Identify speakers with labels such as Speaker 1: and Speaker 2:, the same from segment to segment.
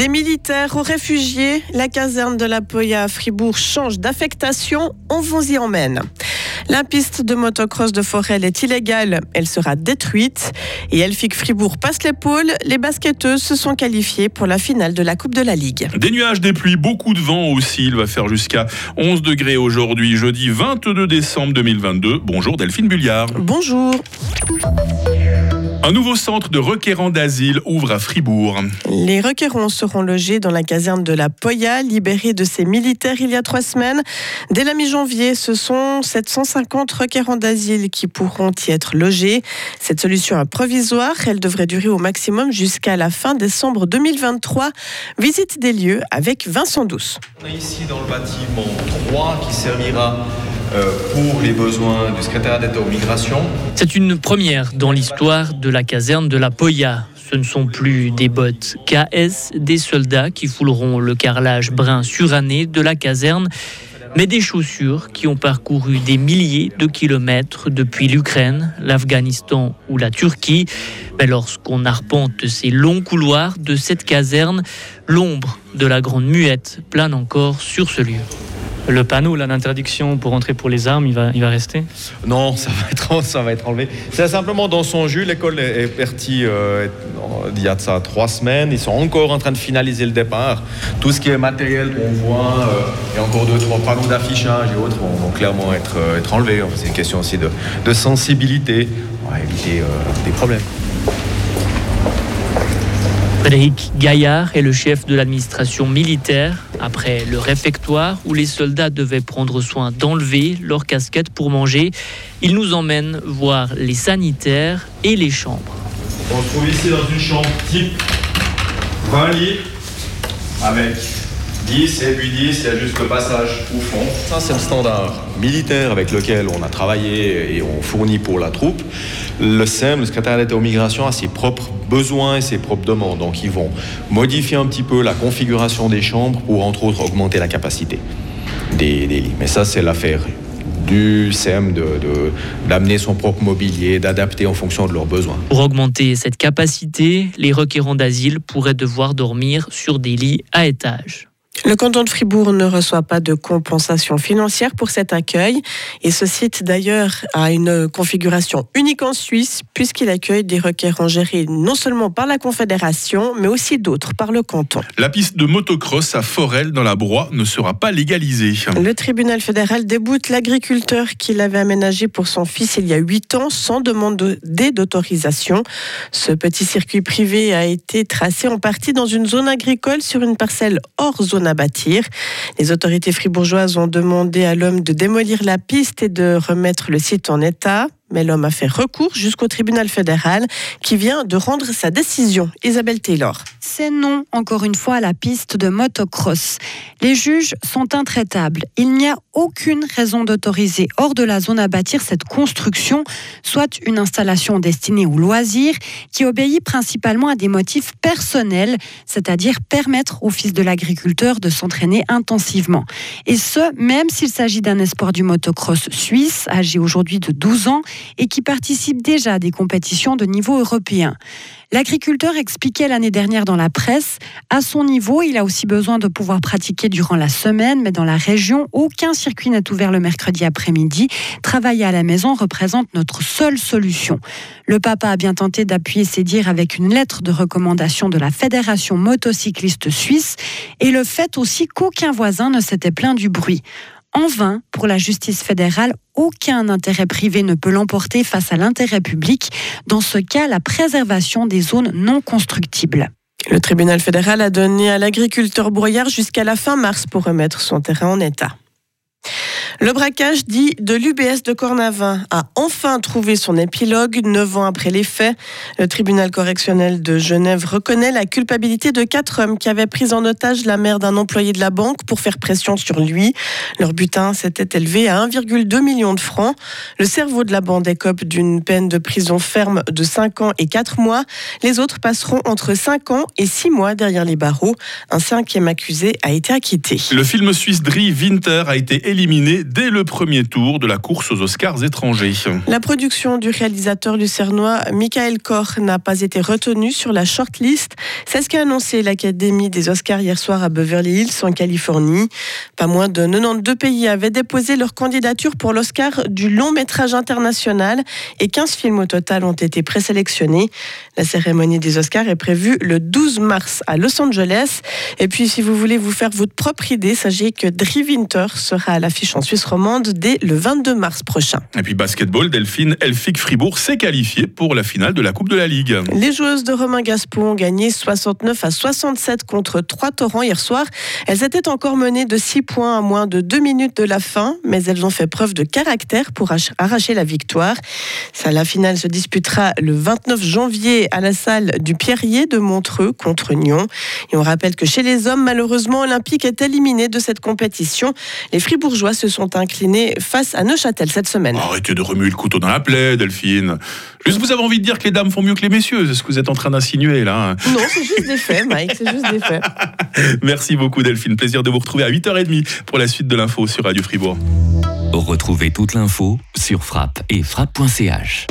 Speaker 1: Des militaires aux réfugiés, la caserne de la Poya à Fribourg change d'affectation, on vous y emmène. La piste de motocross de Forel est illégale, elle sera détruite. Et Elfic Fribourg passe l'épaule, les basketteuses se sont qualifiées pour la finale de la Coupe de la Ligue.
Speaker 2: Des nuages, des pluies, beaucoup de vent aussi. Il va faire jusqu'à 11 degrés aujourd'hui, jeudi 22 décembre 2022. Bonjour Delphine Bulliard.
Speaker 1: Bonjour.
Speaker 2: Un nouveau centre de requérants d'asile ouvre à Fribourg.
Speaker 1: Les requérants seront logés dans la caserne de la Poya, libérée de ses militaires il y a trois semaines. Dès la mi-janvier, ce sont 750 requérants d'asile qui pourront y être logés. Cette solution est provisoire. Elle devrait durer au maximum jusqu'à la fin décembre 2023. Visite des lieux avec Vincent Douce.
Speaker 3: On est ici dans le bâtiment 3 qui servira pour les besoins du secrétaire d'État aux migrations.
Speaker 4: C'est une première dans l'histoire de la caserne de la Poya. Ce ne sont plus des bottes KS, des soldats qui fouleront le carrelage brun suranné de la caserne, mais des chaussures qui ont parcouru des milliers de kilomètres depuis l'Ukraine, l'Afghanistan ou la Turquie. Mais lorsqu'on arpente ces longs couloirs de cette caserne, l'ombre de la Grande Muette plane encore sur ce lieu. Le panneau d'interdiction pour entrer pour les armes, il va, il va rester?
Speaker 3: Non, ça va être, ça va être enlevé. C'est simplement dans son jus. L'école est, partie euh, il y a ça trois semaines. Ils sont encore en train de finaliser le départ. Tout ce qui est matériel qu'on voit euh, et encore deux, trois panneaux d'affichage et autres vont, clairement être, euh, être enlevés. C'est une question aussi de, de sensibilité. On va éviter des problèmes.
Speaker 4: Frédéric Gaillard est le chef de l'administration militaire. Après le réfectoire où les soldats devaient prendre soin d'enlever leurs casquettes pour manger, il nous emmène voir les sanitaires et les chambres.
Speaker 3: On se trouve ici dans une chambre type 20 lits avec 10 et puis 10, il y a juste le passage au fond. Ça, c'est le standard militaire avec lequel on a travaillé et on fournit pour la troupe. Le SEM, le secrétaire d'État aux migrations, a ses propres besoins et ses propres demandes. Donc ils vont modifier un petit peu la configuration des chambres pour, entre autres, augmenter la capacité des, lits. Mais ça, c'est l'affaire du SEM d'amener son propre mobilier, d'adapter en fonction de leurs besoins.
Speaker 4: Pour augmenter cette capacité, les requérants d'asile pourraient devoir dormir sur des lits à étage.
Speaker 1: Le canton de Fribourg ne reçoit pas de compensation financière pour cet accueil et ce site d'ailleurs a une configuration unique en Suisse puisqu'il accueille des requérants gérés non seulement par la Confédération mais aussi d'autres par le canton.
Speaker 2: La piste de motocross à Forel dans la Broye ne sera pas légalisée.
Speaker 1: Le tribunal fédéral déboute l'agriculteur qui l'avait aménagé pour son fils il y a 8 ans sans demande d'autorisation. Ce petit circuit privé a été tracé en partie dans une zone agricole sur une parcelle hors zone Les autorités fribourgeoises ont demandé à l'homme de démolir la piste et de remettre le site en état mais l'homme a fait recours jusqu'au tribunal fédéral qui vient de rendre sa décision. Isabelle Taylor.
Speaker 5: C'est non, encore une fois, à la piste de motocross. Les juges sont intraitables. Il n'y a aucune raison d'autoriser hors de la zone à bâtir cette construction, soit une installation destinée aux loisirs qui obéit principalement à des motifs personnels, c'est-à-dire permettre au fils de l'agriculteur de s'entraîner intensivement. Et ce, même s'il s'agit d'un espoir du motocross suisse, âgé aujourd'hui de 12 ans, et qui participe déjà à des compétitions de niveau européen. L'agriculteur expliquait l'année dernière dans la presse, à son niveau, il a aussi besoin de pouvoir pratiquer durant la semaine, mais dans la région, aucun circuit n'est ouvert le mercredi après-midi. Travailler à la maison représente notre seule solution. Le papa a bien tenté d'appuyer ses dires avec une lettre de recommandation de la Fédération motocycliste suisse et le fait aussi qu'aucun voisin ne s'était plaint du bruit. En vain, pour la justice fédérale, aucun intérêt privé ne peut l'emporter face à l'intérêt public, dans ce cas la préservation des zones non constructibles.
Speaker 1: Le tribunal fédéral a donné à l'agriculteur brouillard jusqu'à la fin mars pour remettre son terrain en état. Le braquage dit de l'UBS de Cornavin a enfin trouvé son épilogue neuf ans après les faits. Le tribunal correctionnel de Genève reconnaît la culpabilité de quatre hommes qui avaient pris en otage la mère d'un employé de la banque pour faire pression sur lui. Leur butin s'était élevé à 1,2 million de francs. Le cerveau de la bande écope d'une peine de prison ferme de 5 ans et 4 mois. Les autres passeront entre 5 ans et 6 mois derrière les barreaux. Un cinquième accusé a été acquitté.
Speaker 2: Le film suisse Drie Winter a été éliminé dès le premier tour de la course aux Oscars étrangers.
Speaker 1: La production du réalisateur lucernois Michael Koch n'a pas été retenue sur la shortlist. C'est ce qu'a annoncé l'Académie des Oscars hier soir à Beverly Hills, en Californie. Pas moins de 92 pays avaient déposé leur candidature pour l'Oscar du long métrage international et 15 films au total ont été présélectionnés. La cérémonie des Oscars est prévue le 12 mars à Los Angeles. Et puis, si vous voulez vous faire votre propre idée, sachez que Dri Winter sera l'affiche en Suisse romande dès le 22 mars prochain.
Speaker 2: Et puis basketball, Delphine Elfic Fribourg s'est qualifié pour la finale de la Coupe de la Ligue.
Speaker 1: Les joueuses de Romain Gaspon ont gagné 69 à 67 contre 3 torrents hier soir. Elles étaient encore menées de 6 points à moins de 2 minutes de la fin, mais elles ont fait preuve de caractère pour arracher la victoire. Ça, la finale se disputera le 29 janvier à la salle du Pierrier de Montreux contre Nyon. Et on rappelle que chez les hommes, malheureusement, Olympique est éliminé de cette compétition. Les Fribourgeois se sont inclinés face à Neuchâtel cette semaine.
Speaker 2: Arrêtez de remuer le couteau dans la plaie, Delphine. Juste, vous avez envie de dire que les dames font mieux que les messieurs, c'est ce que vous êtes en train d'insinuer là.
Speaker 1: Non, c'est juste des faits, Mike, c'est juste des faits.
Speaker 2: Merci beaucoup, Delphine. Plaisir de vous retrouver à 8h30 pour la suite de l'info sur Radio Fribourg.
Speaker 6: Retrouvez toute l'info sur frappe et frappe.ch.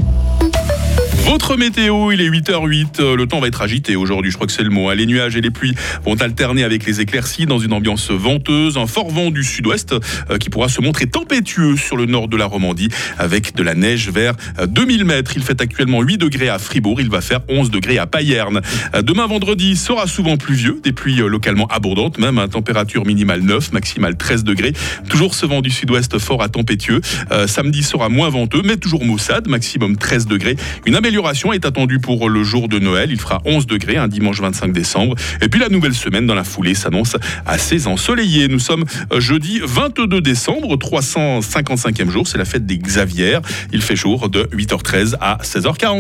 Speaker 2: Votre météo, il est 8h08. Le temps va être agité aujourd'hui, je crois que c'est le mot. Les nuages et les pluies vont alterner avec les éclaircies dans une ambiance venteuse. Un fort vent du sud-ouest euh, qui pourra se montrer tempétueux sur le nord de la Romandie avec de la neige vers 2000 mètres. Il fait actuellement 8 degrés à Fribourg. Il va faire 11 degrés à Payerne. Euh, demain vendredi sera souvent pluvieux. Des pluies euh, localement abondantes, même à température minimale 9, maximale 13 degrés. Toujours ce vent du sud-ouest fort à tempétueux. samedi sera moins venteux, mais toujours maussade, maximum 13 degrés. Amélioration est attendue pour le jour de Noël. Il fera 11 degrés un dimanche 25 décembre. Et puis la nouvelle semaine dans la foulée s'annonce assez ensoleillée. Nous sommes euh, jeudi 22 décembre, 355e jour. C'est la fête des Xavières. Il fait jour de 8h13 à 16h40.